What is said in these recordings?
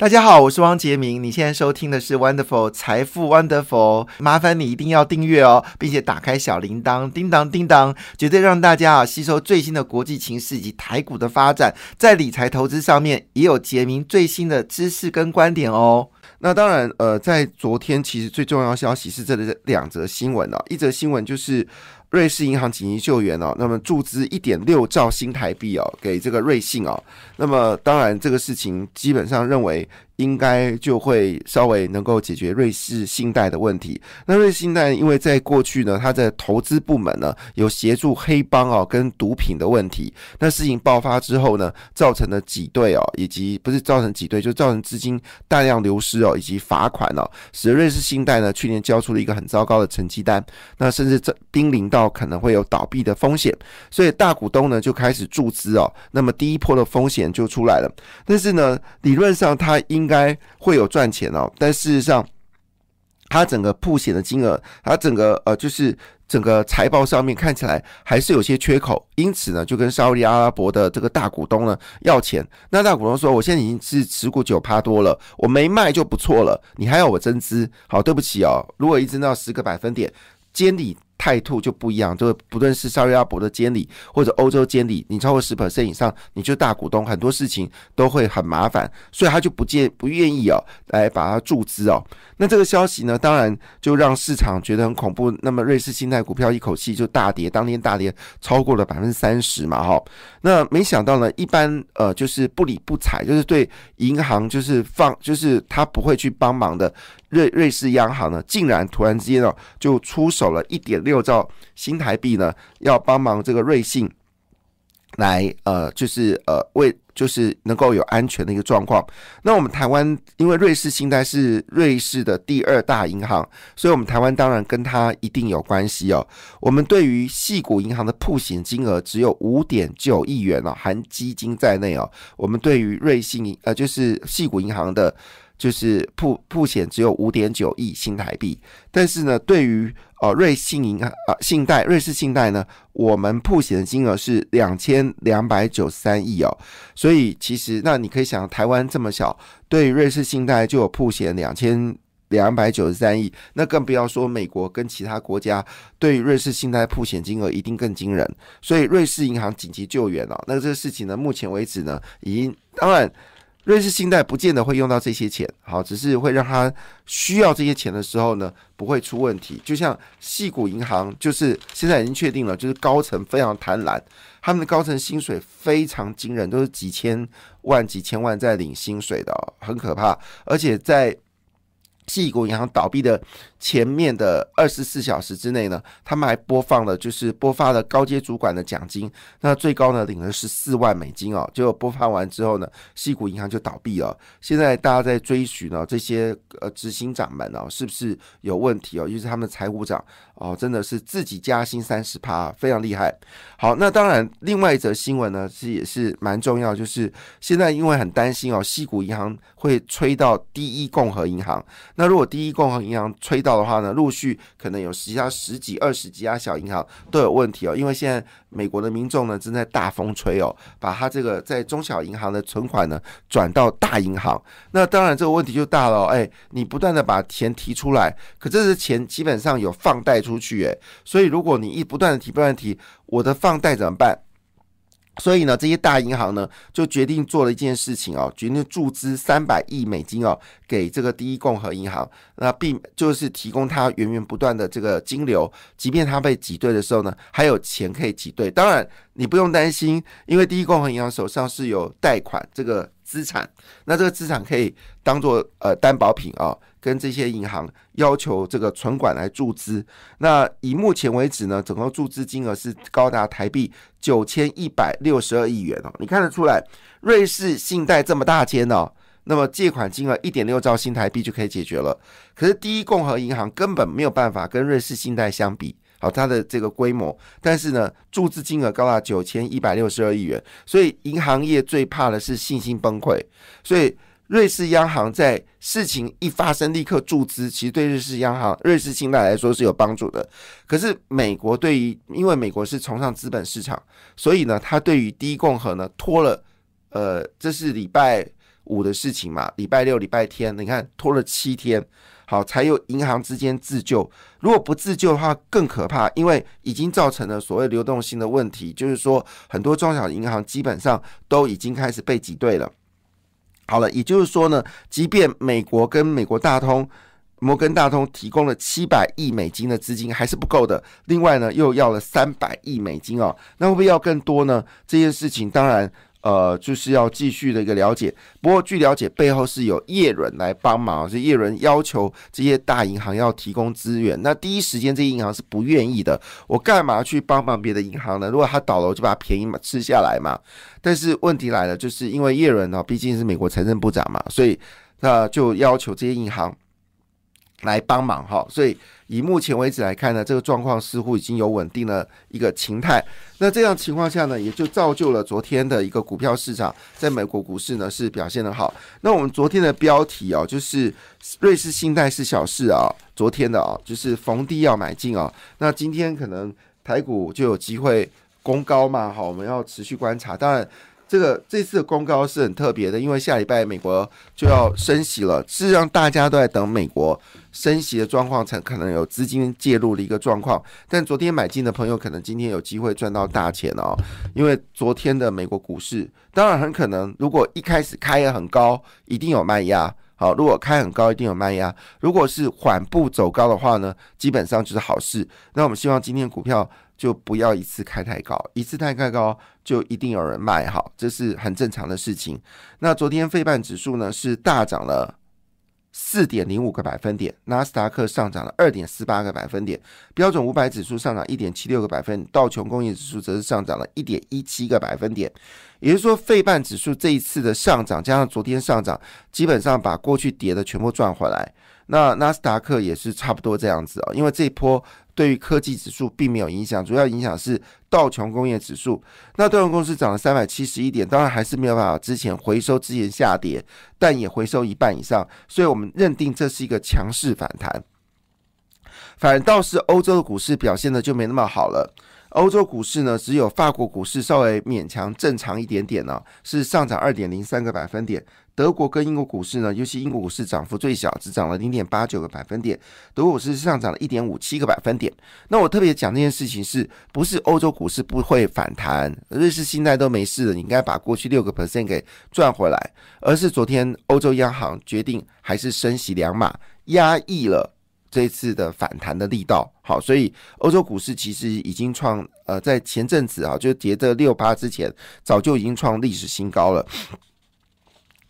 大家好，我是汪杰明。你现在收听的是 Wonderful 财富 Wonderful，麻烦你一定要订阅哦，并且打开小铃铛，叮当叮当，绝对让大家啊吸收最新的国际情势以及台股的发展，在理财投资上面也有杰明最新的知识跟观点哦。那当然，呃，在昨天其实最重要消息是这的两则新闻哦，一则新闻就是瑞士银行紧急救援哦，那么注资一点六兆新台币哦给这个瑞信哦，那么当然这个事情基本上认为。应该就会稍微能够解决瑞士信贷的问题。那瑞士信贷因为在过去呢，它的投资部门呢有协助黑帮哦跟毒品的问题。那事情爆发之后呢，造成了挤兑哦，以及不是造成挤兑，就造成资金大量流失哦，以及罚款哦，使得瑞士信贷呢去年交出了一个很糟糕的成绩单。那甚至这濒临到可能会有倒闭的风险。所以大股东呢就开始注资哦，那么第一波的风险就出来了。但是呢，理论上它应该会有赚钱哦，但事实上，它整个铺险的金额，它整个呃，就是整个财报上面看起来还是有些缺口，因此呢，就跟沙特阿拉伯的这个大股东呢要钱。那大股东说：“我现在已经是持股九趴多了，我没卖就不错了，你还要我增资？好，对不起哦，如果一增到十个百分点，监理。”态度就不一样，就不论是沙瑞阿伯的监理或者欧洲监理，你超过十 percent 以上，你就大股东，很多事情都会很麻烦，所以他就不建不愿意哦，来把它注资哦。那这个消息呢，当然就让市场觉得很恐怖。那么瑞士信贷股票一口气就大跌，当天大跌超过了百分之三十嘛，哈。那没想到呢，一般呃就是不理不睬，就是对银行就是放，就是他不会去帮忙的。瑞瑞士央行呢，竟然突然之间哦，就出手了一点六六兆新台币呢，要帮忙这个瑞信来呃，就是呃为就是能够有安全的一个状况。那我们台湾因为瑞士信贷是瑞士的第二大银行，所以我们台湾当然跟它一定有关系哦。我们对于细股银行的铺险金额只有五点九亿元哦，含基金在内哦。我们对于瑞信呃就是细股银行的。就是铺铺险只有五点九亿新台币，但是呢，对于呃瑞信银行啊信贷瑞士信贷呢，我们铺险的金额是两千两百九十三亿哦，所以其实那你可以想，台湾这么小，对于瑞士信贷就有铺险两千两百九十三亿，那更不要说美国跟其他国家对于瑞士信贷铺险金额一定更惊人，所以瑞士银行紧急救援哦，那这个事情呢，目前为止呢，已经当然。瑞士信贷不见得会用到这些钱，好，只是会让他需要这些钱的时候呢，不会出问题。就像细谷银行，就是现在已经确定了，就是高层非常贪婪，他们的高层薪水非常惊人，都是几千万、几千万在领薪水的，很可怕，而且在。细谷银行倒闭的前面的二十四小时之内呢，他们还播放了，就是播发了高阶主管的奖金，那最高呢领了十四万美金哦。结果播放完之后呢，西谷银行就倒闭了。现在大家在追寻呢，这些呃执行长们哦，是不是有问题哦？尤其是他们财务长哦，真的是自己加薪三十趴，非常厉害。好，那当然，另外一则新闻呢是也是蛮重要，就是现在因为很担心哦，西谷银行会吹到第一共和银行。那如果第一共和银行吹到到的话呢，陆续可能有其他十几、二十几家小银行都有问题哦。因为现在美国的民众呢正在大风吹哦，把他这个在中小银行的存款呢转到大银行，那当然这个问题就大了。哎，你不断的把钱提出来，可这些钱基本上有放贷出去，哎，所以如果你一不断的提、不断提，我的放贷怎么办？所以呢，这些大银行呢就决定做了一件事情哦，决定注资三百亿美金哦给这个第一共和银行，那并就是提供它源源不断的这个金流，即便它被挤兑的时候呢，还有钱可以挤兑。当然，你不用担心，因为第一共和银行手上是有贷款这个资产，那这个资产可以当做呃担保品啊。跟这些银行要求这个存款来注资，那以目前为止呢，整个注资金额是高达台币九千一百六十二亿元哦。你看得出来，瑞士信贷这么大间哦，那么借款金额一点六兆新台币就可以解决了。可是第一共和银行根本没有办法跟瑞士信贷相比，好，它的这个规模，但是呢，注资金额高达九千一百六十二亿元，所以银行业最怕的是信心崩溃，所以。瑞士央行在事情一发生立刻注资，其实对瑞士央行、瑞士信贷来说是有帮助的。可是美国对于，因为美国是崇尚资本市场，所以呢，它对于第一共和呢拖了，呃，这是礼拜五的事情嘛，礼拜六、礼拜天，你看拖了七天，好，才有银行之间自救。如果不自救的话，更可怕，因为已经造成了所谓流动性的问题，就是说很多中小银行基本上都已经开始被挤兑了。好了，也就是说呢，即便美国跟美国大通、摩根大通提供了七百亿美金的资金，还是不够的。另外呢，又要了三百亿美金哦，那会不会要更多呢？这件事情当然。呃，就是要继续的一个了解。不过据了解，背后是有叶伦来帮忙，是叶伦要求这些大银行要提供资源。那第一时间这些银行是不愿意的，我干嘛去帮忙别的银行呢？如果他倒了，我就把便宜嘛吃下来嘛。但是问题来了，就是因为叶伦呢，毕竟是美国财政部长嘛，所以那就要求这些银行来帮忙哈。所以。以目前为止来看呢，这个状况似乎已经有稳定的一个情态。那这样情况下呢，也就造就了昨天的一个股票市场，在美国股市呢是表现的好。那我们昨天的标题哦，就是瑞士信贷是小事啊，昨天的啊，就是逢低要买进啊。那今天可能台股就有机会攻高嘛？好，我们要持续观察。当然。这个这次的公告是很特别的，因为下礼拜美国就要升息了，是让大家都在等美国升息的状况，才可能有资金介入的一个状况。但昨天买进的朋友，可能今天有机会赚到大钱哦，因为昨天的美国股市，当然很可能，如果一开始开的很高，一定有卖压。好，如果开很高，一定有卖压；如果是缓步走高的话呢，基本上就是好事。那我们希望今天股票就不要一次开太高，一次太开高就一定有人卖，好，这是很正常的事情。那昨天费半指数呢是大涨了。四点零五个百分点，纳斯达克上涨了二点四八个百分点，标准五百指数上涨一点七六个百分，道琼工业指数则是上涨了一点一七个百分点。也就是说，费半指数这一次的上涨，加上昨天上涨，基本上把过去跌的全部赚回来。那纳斯达克也是差不多这样子啊，因为这一波对于科技指数并没有影响，主要影响是道琼工业指数。那道琼公司涨了三百七十一点，当然还是没有办法之前回收之前下跌，但也回收一半以上，所以我们认定这是一个强势反弹。反倒是欧洲的股市表现的就没那么好了。欧洲股市呢，只有法国股市稍微勉强正常一点点呢，是上涨二点零三个百分点。德国跟英国股市呢，尤其英国股市涨幅最小，只涨了零点八九个百分点。德国股市上涨了一点五七个百分点。那我特别讲这件事情，是不是欧洲股市不会反弹？瑞士信贷都没事了，你应该把过去六个 percent 给赚回来。而是昨天欧洲央行决定还是升息两码，压抑了。这次的反弹的力道好，所以欧洲股市其实已经创呃，在前阵子啊，就跌的六八之前，早就已经创历史新高了。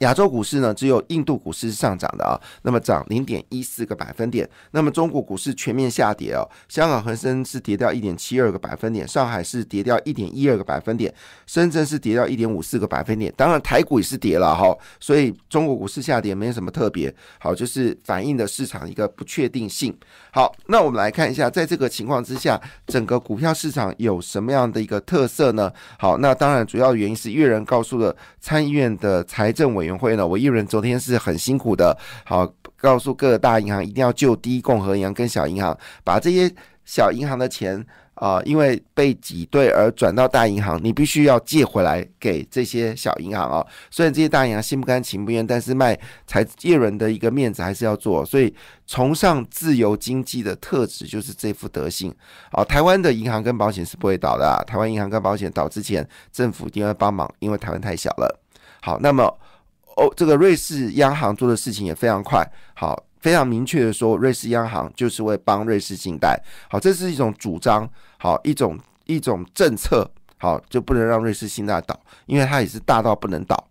亚洲股市呢，只有印度股市是上涨的啊，那么涨零点一四个百分点。那么中国股市全面下跌哦，香港恒生是跌掉一点七二个百分点，上海是跌掉一点一二个百分点，深圳是跌掉一点五四个百分点。当然台股也是跌了哈，所以中国股市下跌没有什么特别，好，就是反映的市场一个不确定性。好，那我们来看一下，在这个情况之下，整个股票市场有什么样的一个特色呢？好，那当然主要原因是越人告诉了参议院的财政委。委员会呢？我一人昨天是很辛苦的，好告诉各大银行一定要救第一共和银行跟小银行，把这些小银行的钱啊，因为被挤兑而转到大银行，你必须要借回来给这些小银行啊。虽然这些大银行心不甘情不愿，但是卖财业人的一个面子还是要做。所以崇尚自由经济的特质就是这副德性。好，台湾的银行跟保险是不会倒的，台湾银行跟保险倒之前，政府一定会帮忙，因为台湾太小了。好，那么。哦，这个瑞士央行做的事情也非常快，好，非常明确的说，瑞士央行就是会帮瑞士信贷，好，这是一种主张，好，一种一种政策，好，就不能让瑞士信贷倒，因为它也是大到不能倒。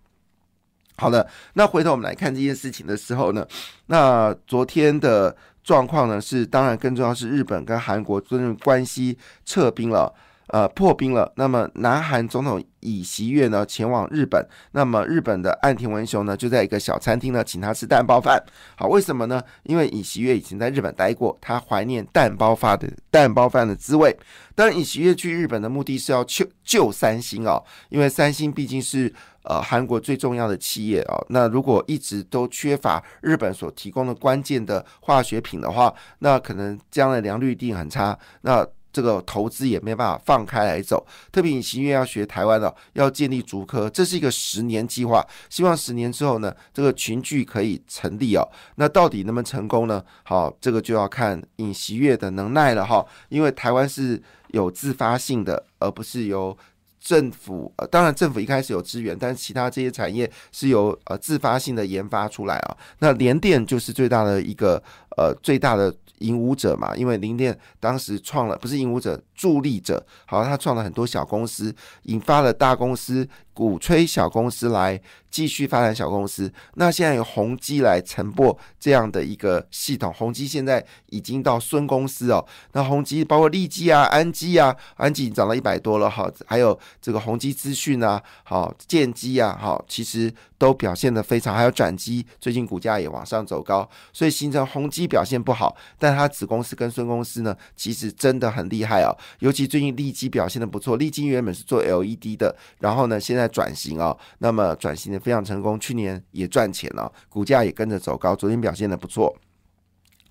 好的，那回头我们来看这件事情的时候呢，那昨天的状况呢是，当然更重要是日本跟韩国真正关系撤兵了。呃，破冰了。那么，南韩总统尹锡悦呢前往日本。那么，日本的岸田文雄呢就在一个小餐厅呢请他吃蛋包饭。好，为什么呢？因为尹锡悦已经在日本待过，他怀念蛋包饭的蛋包饭的滋味。当然，尹锡悦去日本的目的是要救救三星哦，因为三星毕竟是呃韩国最重要的企业哦。那如果一直都缺乏日本所提供的关键的化学品的话，那可能将来良率一定很差。那这个投资也没办法放开来走，特别尹锡悦要学台湾的，要建立竹科，这是一个十年计划，希望十年之后呢，这个群聚可以成立哦。那到底能不能成功呢？好，这个就要看尹锡月的能耐了哈，因为台湾是有自发性的，而不是由政府。呃，当然政府一开始有资源，但是其他这些产业是由呃自发性的研发出来啊。那联电就是最大的一个呃最大的。引舞者嘛，因为联电当时创了，不是引舞者，助力者。好，他创了很多小公司，引发了大公司鼓吹小公司来继续发展小公司。那现在有宏基来承播这样的一个系统，宏基现在已经到孙公司哦。那宏基包括利基啊、安基啊，安基已经涨了一百多了哈，还有这个宏基资讯啊，好建基啊，好，其实都表现得非常，还有转机，最近股价也往上走高，所以形成宏基表现不好。但它子公司跟孙公司呢，其实真的很厉害哦。尤其最近利基表现的不错，利基原本是做 LED 的，然后呢现在转型啊，那么转型的非常成功，去年也赚钱了，股价也跟着走高，昨天表现的不错。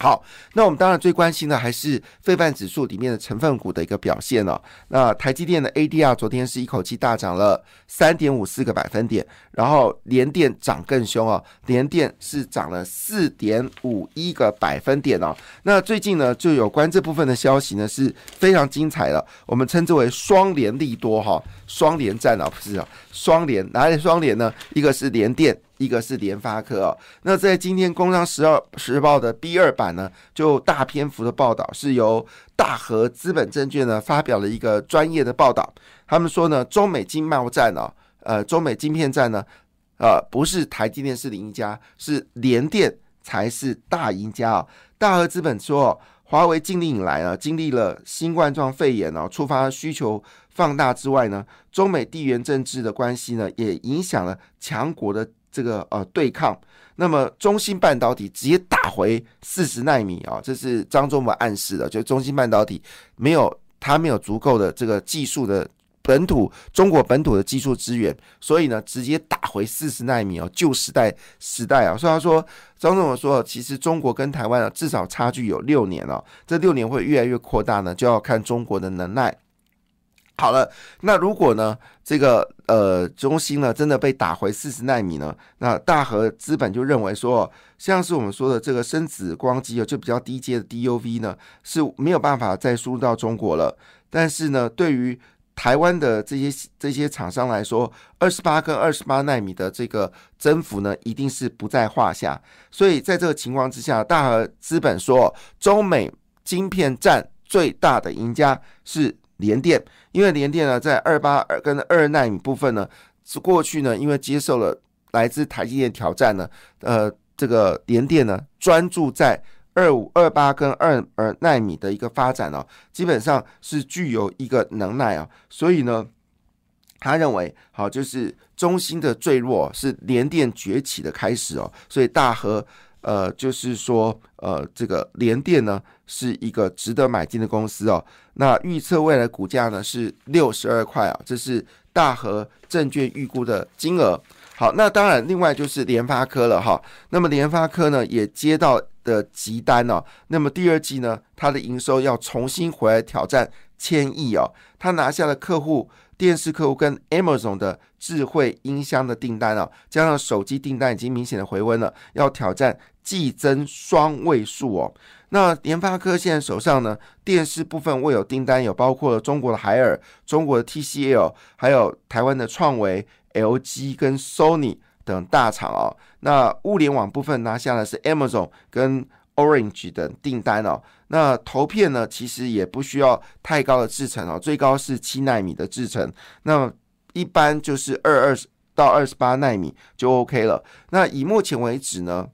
好，那我们当然最关心的还是费半指数里面的成分股的一个表现了。那台积电的 ADR 昨天是一口气大涨了三点五四个百分点，然后联电涨更凶哦，联电是涨了四点五一个百分点哦。那最近呢，就有关这部分的消息呢是非常精彩的，我们称之为双联利多哈，双联战啊，不是啊，双联哪里双联呢？一个是联电。一个是联发科哦，那在今天《工商十二时报》的 B 二版呢，就大篇幅的报道是由大和资本证券呢发表了一个专业的报道。他们说呢，中美经贸战哦，呃，中美晶片战呢，呃，不是台积电是赢家，是联电才是大赢家啊。大和资本说，华为禁令以来呢，经历了新冠状肺炎哦，触发需求放大之外呢，中美地缘政治的关系呢，也影响了强国的。这个呃对抗，那么中芯半导体直接打回四十纳米啊，这是张忠谋暗示的，就中芯半导体没有它没有足够的这个技术的本土中国本土的技术资源，所以呢直接打回四十纳米哦，旧时代时代啊，所以他说张忠谋说，其实中国跟台湾啊至少差距有六年哦，这六年会越来越扩大呢，就要看中国的能耐。好了，那如果呢，这个呃中芯呢真的被打回四十纳米呢，那大和资本就认为说，像是我们说的这个深紫光机哦，就比较低阶的 DUV 呢是没有办法再输入到中国了。但是呢，对于台湾的这些这些厂商来说，二十八跟二十八纳米的这个增幅呢，一定是不在话下。所以在这个情况之下，大和资本说，中美晶片战最大的赢家是。联电，因为联电呢，在二八二跟二纳米部分呢，是过去呢，因为接受了来自台积电挑战呢，呃，这个联电呢，专注在二五二八跟二二纳米的一个发展哦，基本上是具有一个能耐啊，所以呢，他认为好就是中芯的坠落是联电崛起的开始哦，所以大和。呃，就是说，呃，这个联电呢是一个值得买进的公司哦。那预测未来股价呢是六十二块啊，这是大和证券预估的金额。好，那当然，另外就是联发科了哈。那么联发科呢也接到的急单哦。那么第二季呢，它的营收要重新回来挑战千亿哦。他拿下了客户。电视客户跟 Amazon 的智慧音箱的订单啊，加上手机订单已经明显的回温了，要挑战季增双位数哦。那联发科现在手上呢，电视部分未有订单，有包括了中国的海尔、中国的 TCL，还有台湾的创维、LG 跟 Sony 等大厂哦。那物联网部分拿下的是 Amazon 跟 Orange 等订单哦。那投片呢，其实也不需要太高的制程哦，最高是七纳米的制程，那一般就是二二到二十八纳米就 OK 了。那以目前为止呢，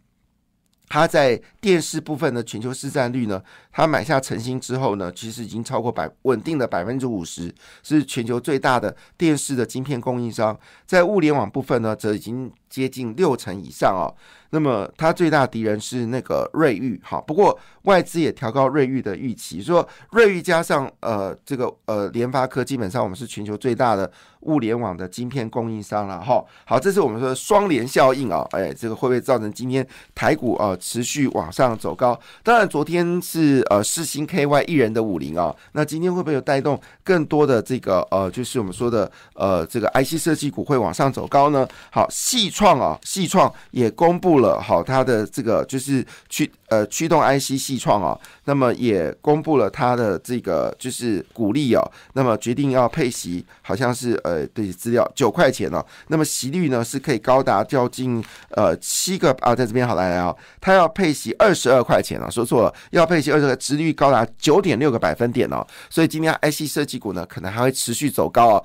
它在电视部分的全球市占率呢，它买下诚心之后呢，其实已经超过百稳定的百分之五十，是全球最大的电视的晶片供应商。在物联网部分呢，则已经接近六成以上哦。那么它最大敌人是那个瑞昱，哈，不过外资也调高瑞昱的预期，说瑞昱加上呃这个呃联发科，基本上我们是全球最大的物联网的晶片供应商了哈。好，这是我们说的双联效应啊，哎，这个会不会造成今天台股啊持续往上走高？当然，昨天是呃四星 KY 一人的五零啊，那今天会不会有带动更多的这个呃就是我们说的呃这个 IC 设计股会往上走高呢？好，细创啊，系创也公布。了好，它的这个就是驱呃驱动 IC 系创啊，那么也公布了它的这个就是股利哦，那么决定要配息，好像是呃对资料九块钱哦，那么息率呢是可以高达掉近呃七个啊，在这边好来来啊，它要配息二十二块钱啊，说错了，要配息二十二，值率高达九点六个百分点哦，所以今天 IC 设计股呢可能还会持续走高哦。